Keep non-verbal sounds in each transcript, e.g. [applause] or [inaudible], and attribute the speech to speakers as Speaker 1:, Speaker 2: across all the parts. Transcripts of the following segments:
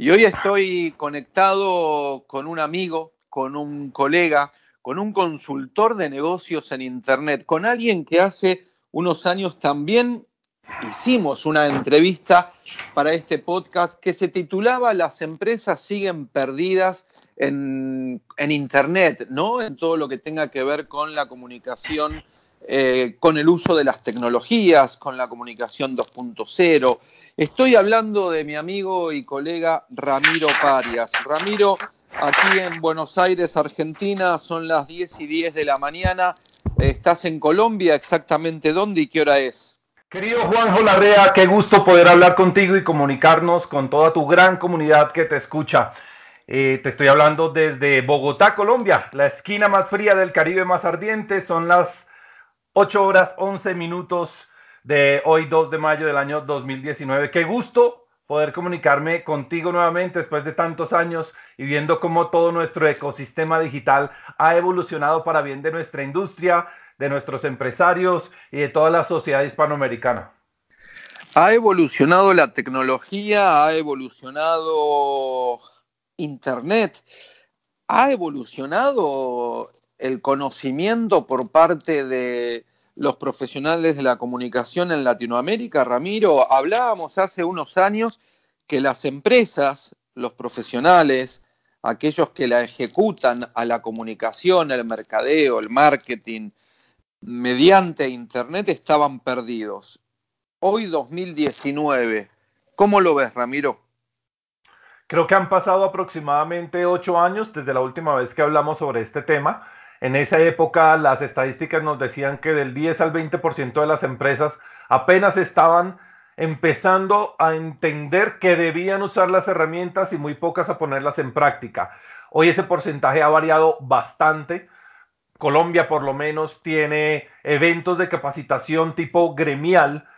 Speaker 1: Y hoy estoy conectado con un amigo, con un colega, con un consultor de negocios en Internet, con alguien que hace unos años también hicimos una entrevista para este podcast que se titulaba Las empresas siguen perdidas en, en Internet, ¿no? En todo lo que tenga que ver con la comunicación eh, con el uso de las tecnologías, con la comunicación 2.0. Estoy hablando de mi amigo y colega Ramiro Parias. Ramiro, aquí en Buenos Aires, Argentina, son las 10 y 10 de la mañana. ¿Estás en Colombia? ¿Exactamente dónde y qué hora es?
Speaker 2: Querido Juanjo Larrea, qué gusto poder hablar contigo y comunicarnos con toda tu gran comunidad que te escucha. Eh, te estoy hablando desde Bogotá, Colombia, la esquina más fría del Caribe más ardiente. Son las 8 horas 11 minutos de hoy 2 de mayo del año 2019. Qué gusto poder comunicarme contigo nuevamente después de tantos años y viendo cómo todo nuestro ecosistema digital ha evolucionado para bien de nuestra industria, de nuestros empresarios y de toda la sociedad hispanoamericana.
Speaker 1: Ha evolucionado la tecnología, ha evolucionado Internet, ha evolucionado el conocimiento por parte de los profesionales de la comunicación en Latinoamérica, Ramiro, hablábamos hace unos años que las empresas, los profesionales, aquellos que la ejecutan a la comunicación, el mercadeo, el marketing, mediante Internet estaban perdidos. Hoy 2019, ¿cómo lo ves, Ramiro?
Speaker 2: Creo que han pasado aproximadamente ocho años desde la última vez que hablamos sobre este tema en esa época las estadísticas nos decían que del 10 al 20% de las empresas apenas estaban empezando a entender que debían usar las herramientas y muy pocas a ponerlas en práctica. Hoy ese porcentaje ha variado bastante. Colombia por lo menos tiene eventos de capacitación tipo gremial.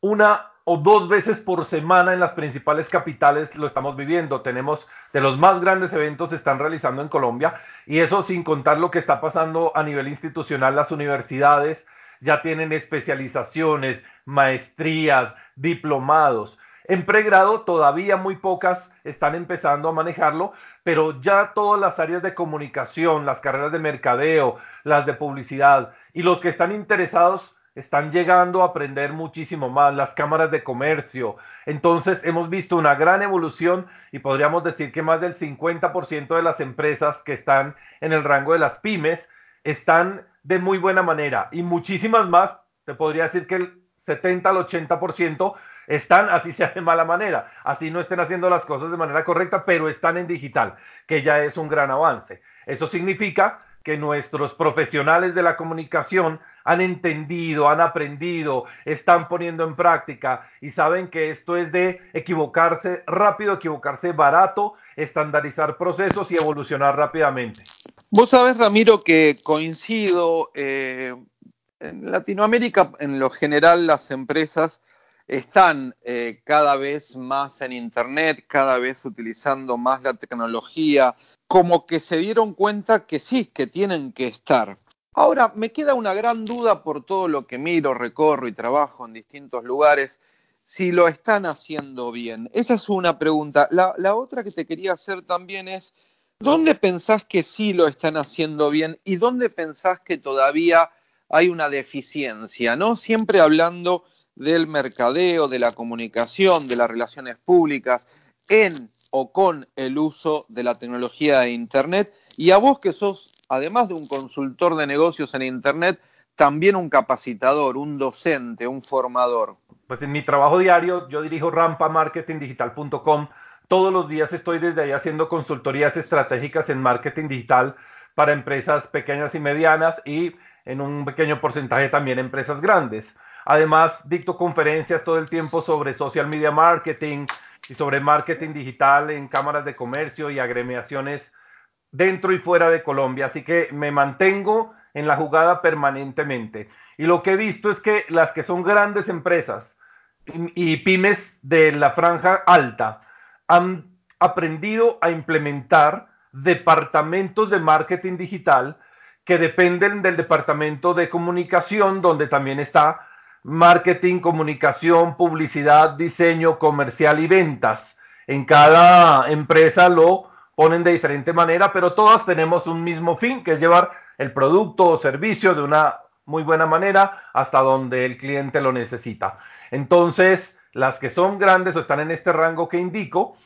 Speaker 2: Una o dos veces por semana en las principales capitales lo estamos viviendo. Tenemos de los más grandes eventos se están realizando en Colombia y eso sin contar lo que está pasando a nivel institucional. Las universidades ya tienen especializaciones, maestrías, diplomados. En pregrado todavía muy pocas están empezando a manejarlo, pero ya todas las áreas de comunicación, las carreras de mercadeo, las de publicidad y los que están interesados están llegando a aprender muchísimo más, las cámaras de comercio. Entonces hemos visto una gran evolución y podríamos decir que más del 50% de las empresas que están en el rango de las pymes están de muy buena manera y muchísimas más, te podría decir que el 70 al 80% están así sea de mala manera, así no estén haciendo las cosas de manera correcta, pero están en digital, que ya es un gran avance. Eso significa que nuestros profesionales de la comunicación han entendido, han aprendido, están poniendo en práctica y saben que esto es de equivocarse rápido, equivocarse barato, estandarizar procesos y evolucionar rápidamente.
Speaker 1: Vos sabés, Ramiro, que coincido, eh, en Latinoamérica en lo general las empresas están eh, cada vez más en Internet, cada vez utilizando más la tecnología, como que se dieron cuenta que sí, que tienen que estar. Ahora, me queda una gran duda por todo lo que miro, recorro y trabajo en distintos lugares, si lo están haciendo bien. Esa es una pregunta. La, otra que te quería hacer también es, ¿dónde pensás que sí lo están haciendo bien y dónde pensás que todavía hay una deficiencia? ¿No? Siempre hablando del mercadeo, de la comunicación, de las relaciones públicas, en o con el uso de la tecnología de Internet. Y a vos que sos, además de un consultor de negocios en Internet, también un capacitador, un docente, un formador.
Speaker 2: Pues en mi trabajo diario yo dirijo rampamarketingdigital.com. Todos los días estoy desde ahí haciendo consultorías estratégicas en marketing digital para empresas pequeñas y medianas y en un pequeño porcentaje también empresas grandes. Además, dicto conferencias todo el tiempo sobre social media marketing, y sobre marketing digital en cámaras de comercio y agremiaciones dentro y fuera de Colombia, así que me mantengo en la jugada permanentemente. Y lo que he visto es que las que son grandes empresas y, pymes de la franja alta han aprendido a implementar departamentos de marketing digital que dependen del departamento de comunicación, donde también está marketing, comunicación, publicidad, diseño, comercial y ventas. En cada empresa lo ponen de diferente manera, pero todas tenemos un mismo fin, que es llevar el producto o servicio de una muy buena manera hasta donde el cliente lo necesita. Entonces, las que son grandes o están en este rango que indico,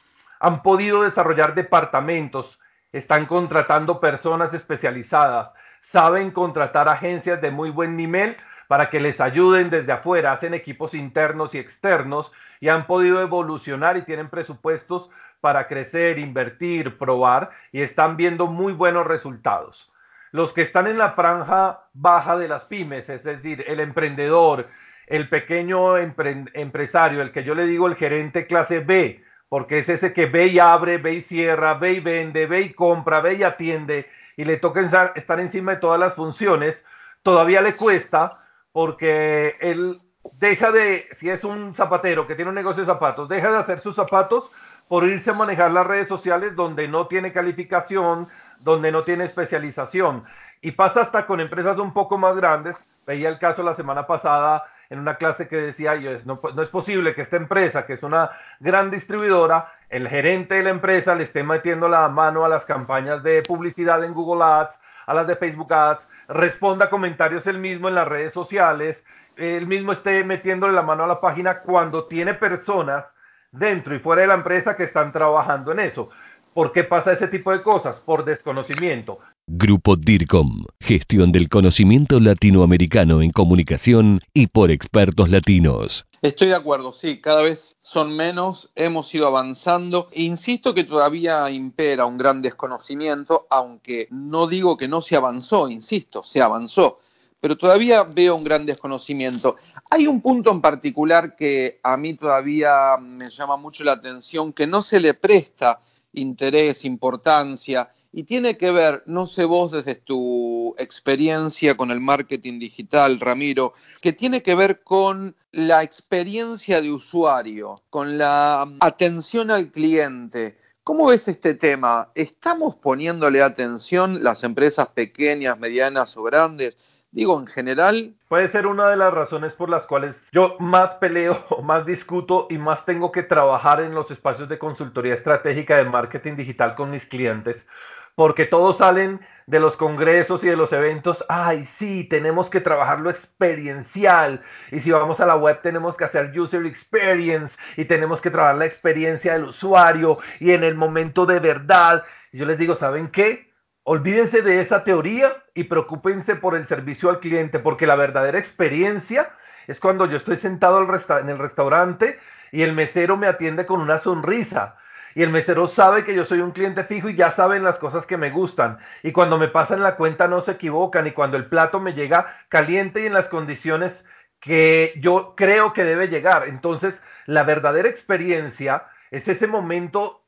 Speaker 2: han podido desarrollar departamentos, están contratando personas especializadas, saben contratar agencias de muy buen nivel para que les ayuden desde afuera, hacen equipos internos y externos y han podido evolucionar y tienen presupuestos para crecer, invertir, probar y están viendo muy buenos resultados. Los que están en la franja baja de las pymes, es decir, el emprendedor, el pequeño empresario, el que yo le digo el gerente clase B, porque es ese que ve y abre, ve y cierra, ve y vende, ve y compra, ve y atiende y le toca estar encima de todas las funciones, todavía le cuesta porque él deja de, si es un zapatero que tiene un negocio de zapatos, deja de hacer sus zapatos por irse a manejar las redes sociales donde no tiene calificación, donde no tiene especialización. Y pasa hasta con empresas un poco más grandes. Veía el caso la semana pasada en una clase que decía, yo, no, es posible que esta empresa, que es una gran distribuidora, el gerente de la empresa le esté metiendo la mano a las campañas de publicidad en Google Ads, a las de Facebook Ads, responda comentarios él mismo en las redes sociales, él mismo esté metiéndole la mano a la página cuando tiene personas dentro y fuera de la empresa que están trabajando en eso. ¿Por qué pasa ese tipo de cosas? Por desconocimiento.
Speaker 3: Grupo DIRCOM, gestión del conocimiento latinoamericano en comunicación y por expertos latinos.
Speaker 1: Estoy de acuerdo, sí, cada vez son menos, hemos ido avanzando. Insisto que todavía impera un gran desconocimiento, aunque no digo que no se avanzó, insisto, se avanzó, pero todavía veo un gran desconocimiento. Hay un punto en particular que a mí todavía me llama mucho la atención, que no se le presta interés, importancia, y tiene que ver, no sé vos desde tu experiencia con el marketing digital, Ramiro, que tiene que ver con la experiencia de usuario, con la atención al cliente. ¿Cómo ves este tema? ¿Estamos poniéndole atención las empresas pequeñas, medianas o grandes? Digo, en general.
Speaker 2: Puede ser una de las razones por las cuales yo más peleo, [laughs] más discuto y más tengo que trabajar en los espacios de consultoría estratégica de marketing digital con mis clientes, porque todos salen de los congresos y de los eventos, ay, sí, tenemos que trabajar lo experiencial. Y si vamos a la web, tenemos que hacer user experience y tenemos que trabajar la experiencia del usuario y en el momento de verdad. Yo les digo, ¿saben qué? Olvídense de esa teoría y preocúpense por el servicio al cliente, porque la verdadera experiencia es cuando yo estoy sentado en el restaurante y el mesero me atiende con una sonrisa. Y el mesero sabe que yo soy un cliente fijo y ya saben las cosas que me gustan. Y cuando me pasan la cuenta no se equivocan. Y cuando el plato me llega caliente y en las condiciones que yo creo que debe llegar. Entonces, la verdadera experiencia es ese momento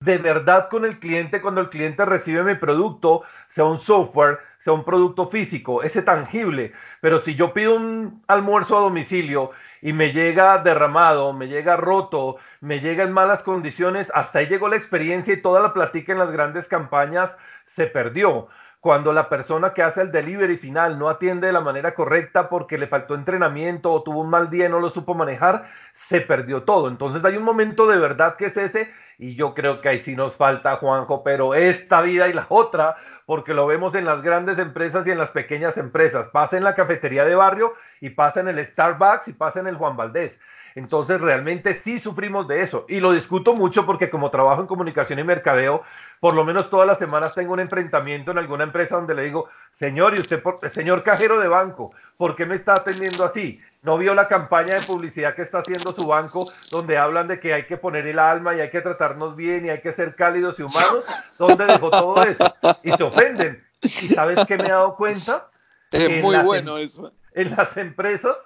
Speaker 2: de verdad con el cliente cuando el cliente recibe mi producto, sea un software, sea un producto físico, ese tangible. Pero si yo pido un almuerzo a domicilio y me llega derramado, me llega roto, me llega en malas condiciones, hasta ahí llegó la experiencia y toda la platica en las grandes campañas se perdió. Cuando la persona que hace el delivery final no atiende de la manera correcta porque le faltó entrenamiento o tuvo un mal día y no lo supo manejar, se perdió todo. Entonces hay un momento de verdad que es ese y yo creo que ahí sí nos falta, Juanjo, pero esta vida y la otra, porque lo vemos en las grandes empresas y en las pequeñas empresas. Pasa en la cafetería de barrio y pasa en el Starbucks y pasa en el Juan Valdés. Entonces realmente sí sufrimos de eso y lo discuto mucho porque como trabajo en comunicación y mercadeo, por lo menos todas las semanas tengo un enfrentamiento en alguna empresa donde le digo, señor, y usted, señor cajero de banco, ¿por qué me está atendiendo así? ¿No vio la campaña de publicidad que está haciendo su banco donde hablan de que hay que poner el alma y hay que tratarnos bien y hay que ser cálidos y humanos? ¿Dónde dejó todo eso? Y se ofenden. ¿Y sabes qué me he dado cuenta?
Speaker 1: Es muy bueno
Speaker 2: em-
Speaker 1: eso.
Speaker 2: En las empresas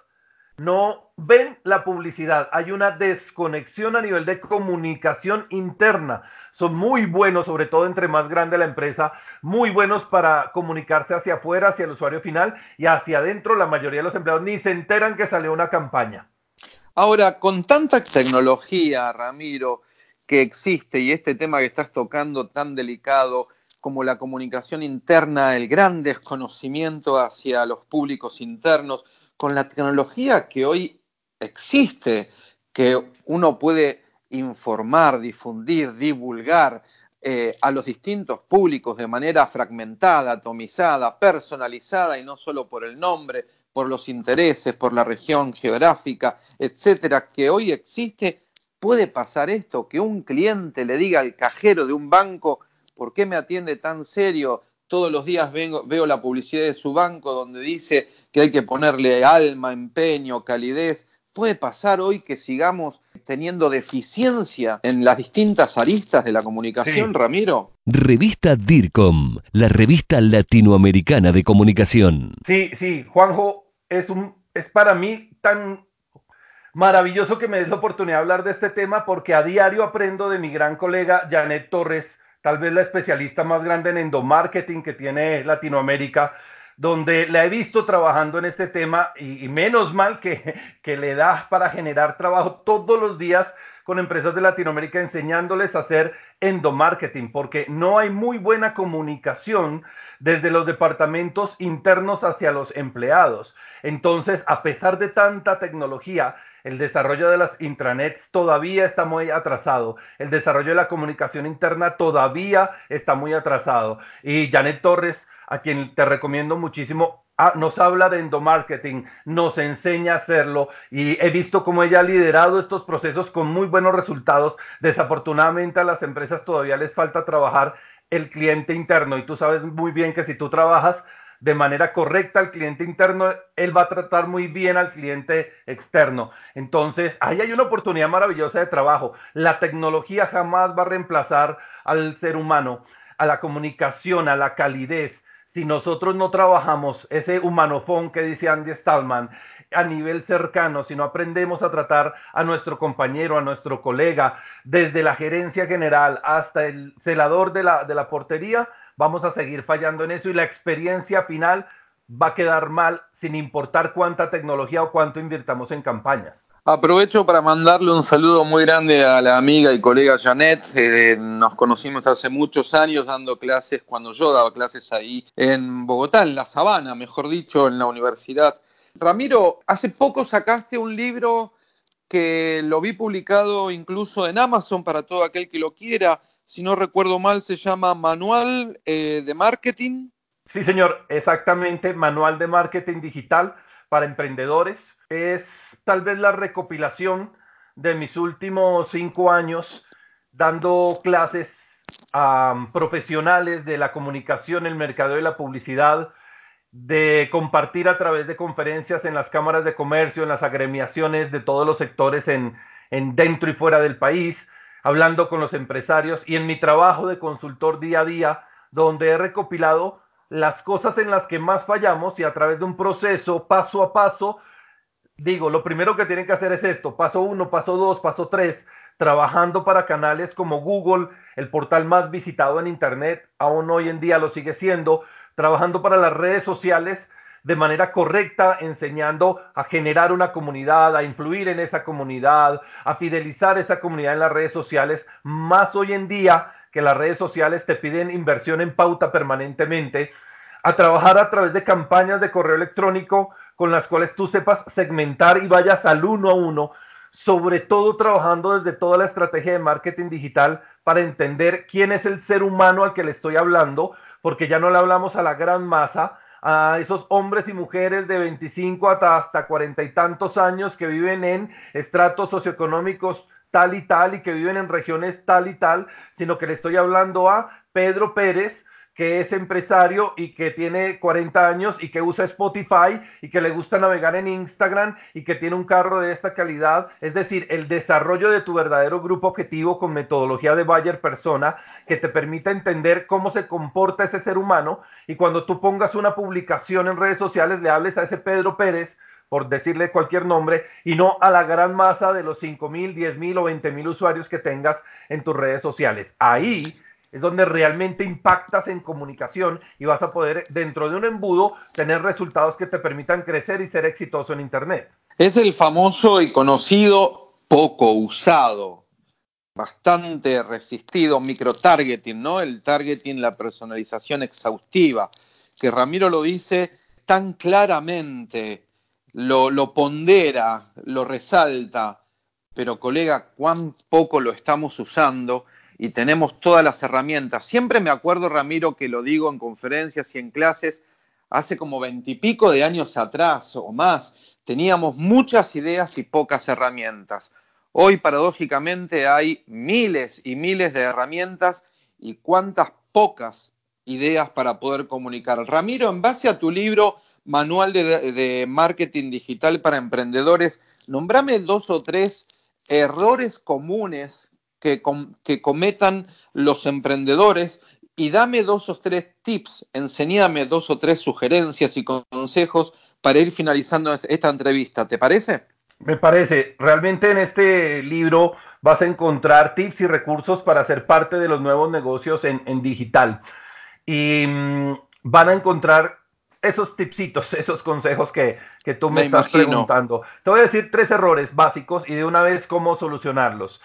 Speaker 2: no ven la publicidad. Hay una desconexión a nivel de comunicación interna. son muy buenos, sobre todo entre más grande la empresa, muy buenos para comunicarse hacia afuera, hacia el usuario final y hacia adentro. La mayoría de los empleados ni se enteran que salió una campaña.
Speaker 1: Ahora, con tanta tecnología, Ramiro, que existe y este tema que estás tocando tan delicado como la comunicación interna, el gran desconocimiento hacia los públicos internos, con la tecnología que hoy existe, que uno puede informar, difundir, divulgar eh, a los distintos públicos de manera fragmentada, atomizada, personalizada y no solo por el nombre, por los intereses, por la región geográfica, etcétera, que hoy existe, puede pasar esto, que un cliente le diga al cajero de un banco, ¿por qué me atiende tan serio? Todos los días veo la publicidad de su banco donde dice que hay que ponerle alma, empeño, calidez. ¿Puede pasar hoy que sigamos teniendo deficiencia en las distintas aristas de la comunicación, Ramiro?
Speaker 3: Revista DIRCOM, la revista latinoamericana de comunicación.
Speaker 2: Sí, sí, Juanjo, es, un, es para mí tan maravilloso que me des la oportunidad de hablar de este tema porque a diario aprendo de mi gran colega Janet Torres, tal vez la especialista más grande en endomarketing que tiene Latinoamérica, donde la he visto trabajando en este tema y, menos mal que, [laughs] que le da para generar trabajo todos los días con empresas de Latinoamérica enseñándoles a hacer endomarketing, porque no hay muy buena comunicación desde los departamentos internos hacia los empleados. Entonces, a pesar de tanta tecnología, el desarrollo de las intranets todavía está muy atrasado. El desarrollo de la comunicación interna todavía está muy atrasado. Y Janet Torres, a quien te recomiendo muchísimo, ah, nos habla de endomarketing, nos enseña a hacerlo y he visto cómo ella ha liderado estos procesos con muy buenos resultados. Desafortunadamente a las empresas todavía les falta trabajar el cliente interno y tú sabes muy bien que si tú trabajas de manera correcta al cliente interno, él va a tratar muy bien al cliente externo. Entonces, ahí hay una oportunidad maravillosa de trabajo. La tecnología jamás va a reemplazar al ser humano, a la comunicación, a la calidez. Si nosotros no trabajamos ese humanofón que dice Andy Stallman a nivel cercano, si no aprendemos a tratar a nuestro compañero, a nuestro colega, desde la gerencia general hasta el celador de la, de la portería, vamos a seguir fallando en eso y la experiencia final va a quedar mal sin importar cuánta tecnología o cuánto invirtamos en campañas.
Speaker 1: Aprovecho para mandarle un saludo muy grande a la amiga y colega Janet. Eh, nos conocimos hace muchos años dando clases, cuando yo daba clases ahí en Bogotá, en La Sabana, mejor dicho, en la universidad. Ramiro, hace poco sacaste un libro que lo vi publicado incluso en Amazon para todo aquel que lo quiera si no recuerdo mal, se llama Manual eh, de Marketing.
Speaker 2: Sí, señor, exactamente, Manual de Marketing Digital para Emprendedores. Es tal vez la recopilación de mis últimos cinco años dando clases a profesionales de la comunicación, el mercado y la publicidad, de compartir a través de conferencias en las cámaras de comercio, en las agremiaciones de todos los sectores en, en dentro y fuera del país, hablando con los empresarios y en mi trabajo de consultor día a día, donde he recopilado las cosas en las que más fallamos y a través de un proceso paso a paso, digo, lo primero que tienen que hacer es esto, paso uno, paso dos, paso tres, trabajando para canales como Google, el portal más visitado en Internet, aún hoy en día lo sigue siendo, trabajando para las redes sociales de manera correcta, enseñando a generar una comunidad, a influir en esa comunidad, a fidelizar esa comunidad en las redes sociales, más hoy en día que las redes sociales te piden inversión en pauta permanentemente, a trabajar a través de campañas de correo electrónico con las cuales tú sepas segmentar y vayas al uno a uno, sobre todo trabajando desde toda la estrategia de marketing digital para entender quién es el ser humano al que le estoy hablando, porque ya no le hablamos a la gran masa, a esos hombres y mujeres de 25 hasta, hasta 40 y tantos años que viven en estratos socioeconómicos tal y tal y que viven en regiones tal y tal, sino que le estoy hablando a Pedro Pérez, que es empresario y que tiene 40 años y que usa Spotify y que le gusta navegar en Instagram y que tiene un carro de esta calidad, es decir, el desarrollo de tu verdadero grupo objetivo con metodología de Bayer persona que te permita entender cómo se comporta ese ser humano y cuando tú pongas una publicación en redes sociales le hables a ese Pedro Pérez por decirle cualquier nombre, y no a la gran masa de los 5 mil, 10 mil o 20 mil usuarios que tengas en tus redes sociales. Ahí es donde realmente impactas en comunicación y vas a poder, dentro de un embudo, tener resultados que te permitan crecer y ser exitoso en Internet.
Speaker 1: Es el famoso y conocido, poco usado, bastante resistido microtargeting, ¿no? El targeting, la personalización exhaustiva, que Ramiro lo dice tan claramente, lo, lo pondera, lo resalta, pero colega, cuán poco lo estamos usando y tenemos todas las herramientas. Siempre me acuerdo, Ramiro, que lo digo en conferencias y en clases, hace como veintipico de años atrás o más, teníamos muchas ideas y pocas herramientas. Hoy, paradójicamente, hay miles y miles de herramientas y cuántas pocas ideas para poder comunicar. Ramiro, en base a tu libro Manual de, de Marketing Digital para Emprendedores, nombrame dos o tres errores comunes que, que cometan los emprendedores y dame dos o tres tips, enseñame dos o tres sugerencias y consejos para ir finalizando esta entrevista. ¿Te parece?
Speaker 2: Me parece. Realmente en este libro vas a encontrar tips y recursos para ser parte de los nuevos negocios en, en digital. Y mmm, van a encontrar esos tipsitos, [laughs] esos consejos que, que tú me, me estás imagino. preguntando. Te voy a decir tres errores básicos y de una vez cómo solucionarlos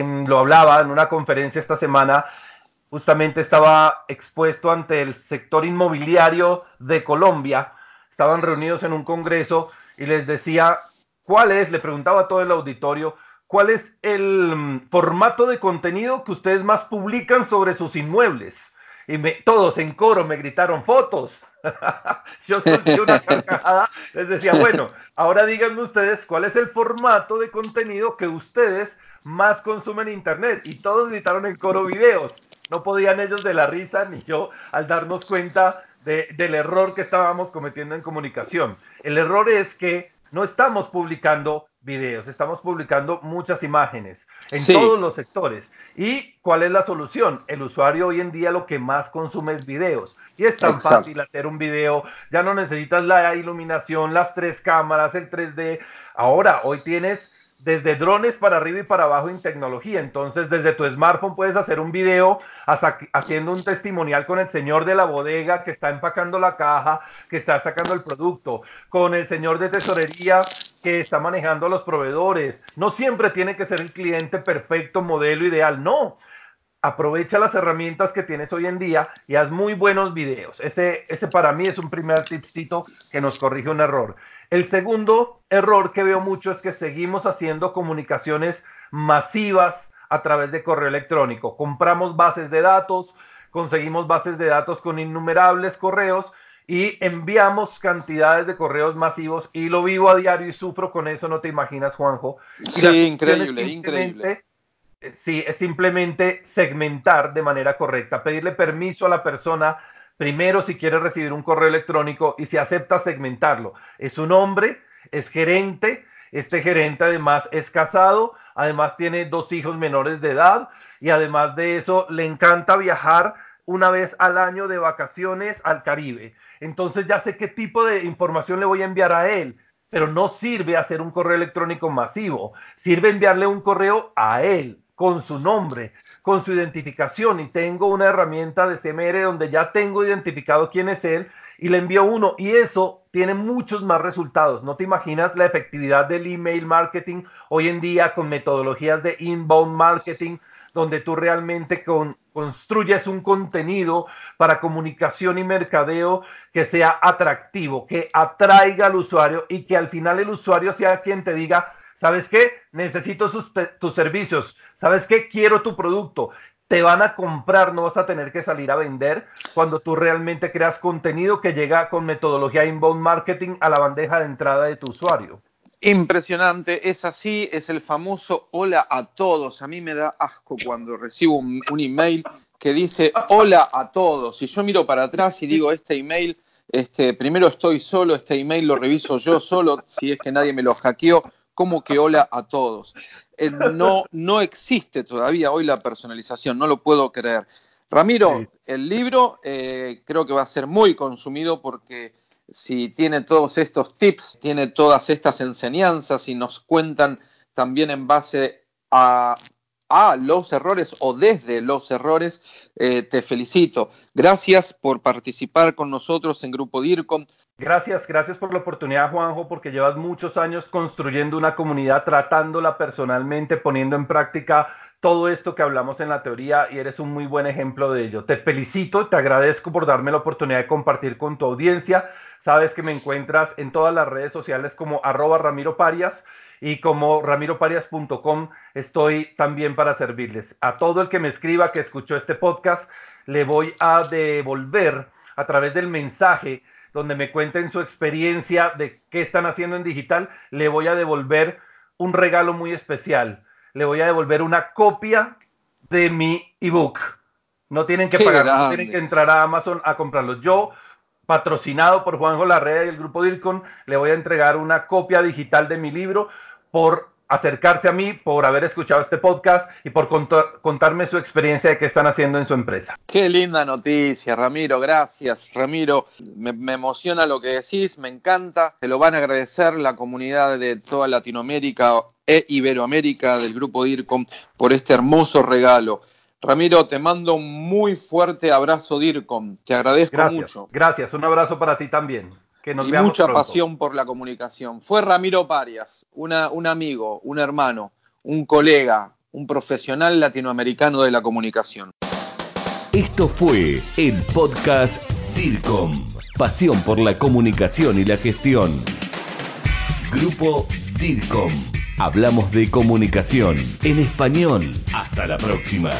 Speaker 2: lo hablaba en una conferencia esta semana, justamente estaba expuesto ante el sector inmobiliario de Colombia, estaban reunidos en un congreso y les decía, ¿cuál es? Le preguntaba a todo el auditorio, ¿cuál es el mm, formato de contenido que ustedes más publican sobre sus inmuebles? Y todos en coro me gritaron fotos. [laughs] Yo solté una carcajada, les decía, bueno, ahora díganme ustedes cuál es el formato de contenido que ustedes más consumen internet y todos gritaron en coro videos. No podían ellos de la risa ni yo al darnos cuenta de, del error que estábamos cometiendo en comunicación. El error es que no estamos publicando videos, estamos publicando muchas imágenes en sí. todos los sectores. ¿Y cuál es la solución? El usuario hoy en día lo que más consume es videos. Y es tan Exacto. fácil hacer un video, ya no necesitas la iluminación, las tres cámaras, el 3D. Ahora, hoy tienes desde drones para arriba y para abajo en tecnología. Entonces, desde tu smartphone puedes hacer un video haciendo un testimonial con el señor de la bodega que está empacando la caja, que está sacando el producto, con el señor de tesorería que está manejando a los proveedores. No siempre tiene que ser el cliente perfecto, modelo ideal, no. Aprovecha las herramientas que tienes hoy en día y haz muy buenos videos. Ese, ese para mí es un primer tipcito que nos corrige un error. El segundo error que veo mucho es que seguimos haciendo comunicaciones masivas a través de correo electrónico. Compramos bases de datos, conseguimos bases de datos con innumerables correos y enviamos cantidades de correos masivos y lo vivo a diario y sufro con eso, no te imaginas, Juanjo.
Speaker 1: Sí, increíble, increíble.
Speaker 2: Sí, es simplemente segmentar de manera correcta, pedirle permiso a la persona primero si quiere recibir un correo electrónico y si acepta segmentarlo. Es un hombre, es gerente, este gerente además es casado, además tiene dos hijos menores de edad y además de eso le encanta viajar una vez al año de vacaciones al Caribe. Entonces ya sé qué tipo de información le voy a enviar a él, pero no sirve hacer un correo electrónico masivo, sirve enviarle un correo a él, con su nombre, con su identificación y tengo una herramienta de CMR donde ya tengo identificado quién es él y le envío uno y eso tiene muchos más resultados. No te imaginas la efectividad del email marketing hoy en día con metodologías de inbound marketing donde tú realmente con, construyes un contenido para comunicación y mercadeo que sea atractivo, que atraiga al usuario y que al final el usuario sea quien te diga, ¿sabes qué? Necesito tus servicios ¿Sabes qué? Quiero tu producto. Te van a comprar, no vas a tener que salir a vender cuando tú realmente creas contenido que llega con metodología inbound marketing a la bandeja de entrada de tu usuario.
Speaker 1: Impresionante, es así, es el famoso hola a todos. A mí me da asco cuando recibo un, un email que dice hola a todos. Y yo miro para atrás y digo, este email, este, primero estoy solo, este email lo reviso yo solo, si es que nadie me lo hackeó como que hola a todos. Eh, no, no existe todavía hoy la personalización, no lo puedo creer. Ramiro, sí. el libro eh, creo que va a ser muy consumido porque si tiene todos estos tips, tiene todas estas enseñanzas y nos cuentan también en base a, los errores o desde los errores, eh, te felicito. Gracias por participar con nosotros en Grupo DIRCOM.
Speaker 2: Gracias, gracias por la oportunidad, Juanjo, porque llevas muchos años construyendo una comunidad, tratándola personalmente, poniendo en práctica todo esto que hablamos en la teoría y eres un muy buen ejemplo de ello. Te felicito, te agradezco por darme la oportunidad de compartir con tu audiencia. Sabes que me encuentras en todas las redes sociales como arroba Ramiro y como ramiroparias.com estoy también para servirles. A todo el que me escriba que escuchó este podcast, le voy a devolver a través del mensaje donde me cuenten su experiencia de qué están haciendo en digital, le voy a devolver un regalo muy especial. Le voy a devolver una copia de mi ebook. No tienen que pagar, no tienen que entrar a Amazon a comprarlo. Yo, patrocinado por Juanjo Larrea y el grupo DIRCON, le voy a entregar una copia digital de mi libro por acercarse a mí, por haber escuchado este podcast y por contarme su experiencia de qué están haciendo en su empresa.
Speaker 1: Qué linda noticia, Ramiro, gracias. Ramiro, me, me, emociona lo que decís, me encanta. Te lo van a agradecer la comunidad de toda Latinoamérica e Iberoamérica del grupo DIRCOM por este hermoso regalo. Ramiro, te mando un muy fuerte abrazo DIRCOM. Te agradezco mucho.
Speaker 2: Gracias, un abrazo para ti también
Speaker 1: y mucha pasión por la comunicación. Fue Ramiro Parias, una, un amigo, un hermano, un colega, un profesional latinoamericano de la comunicación.
Speaker 3: Esto fue el podcast DIRCOM, pasión por la comunicación y la gestión. Grupo DIRCOM. Hablamos de comunicación en español. Hasta la próxima.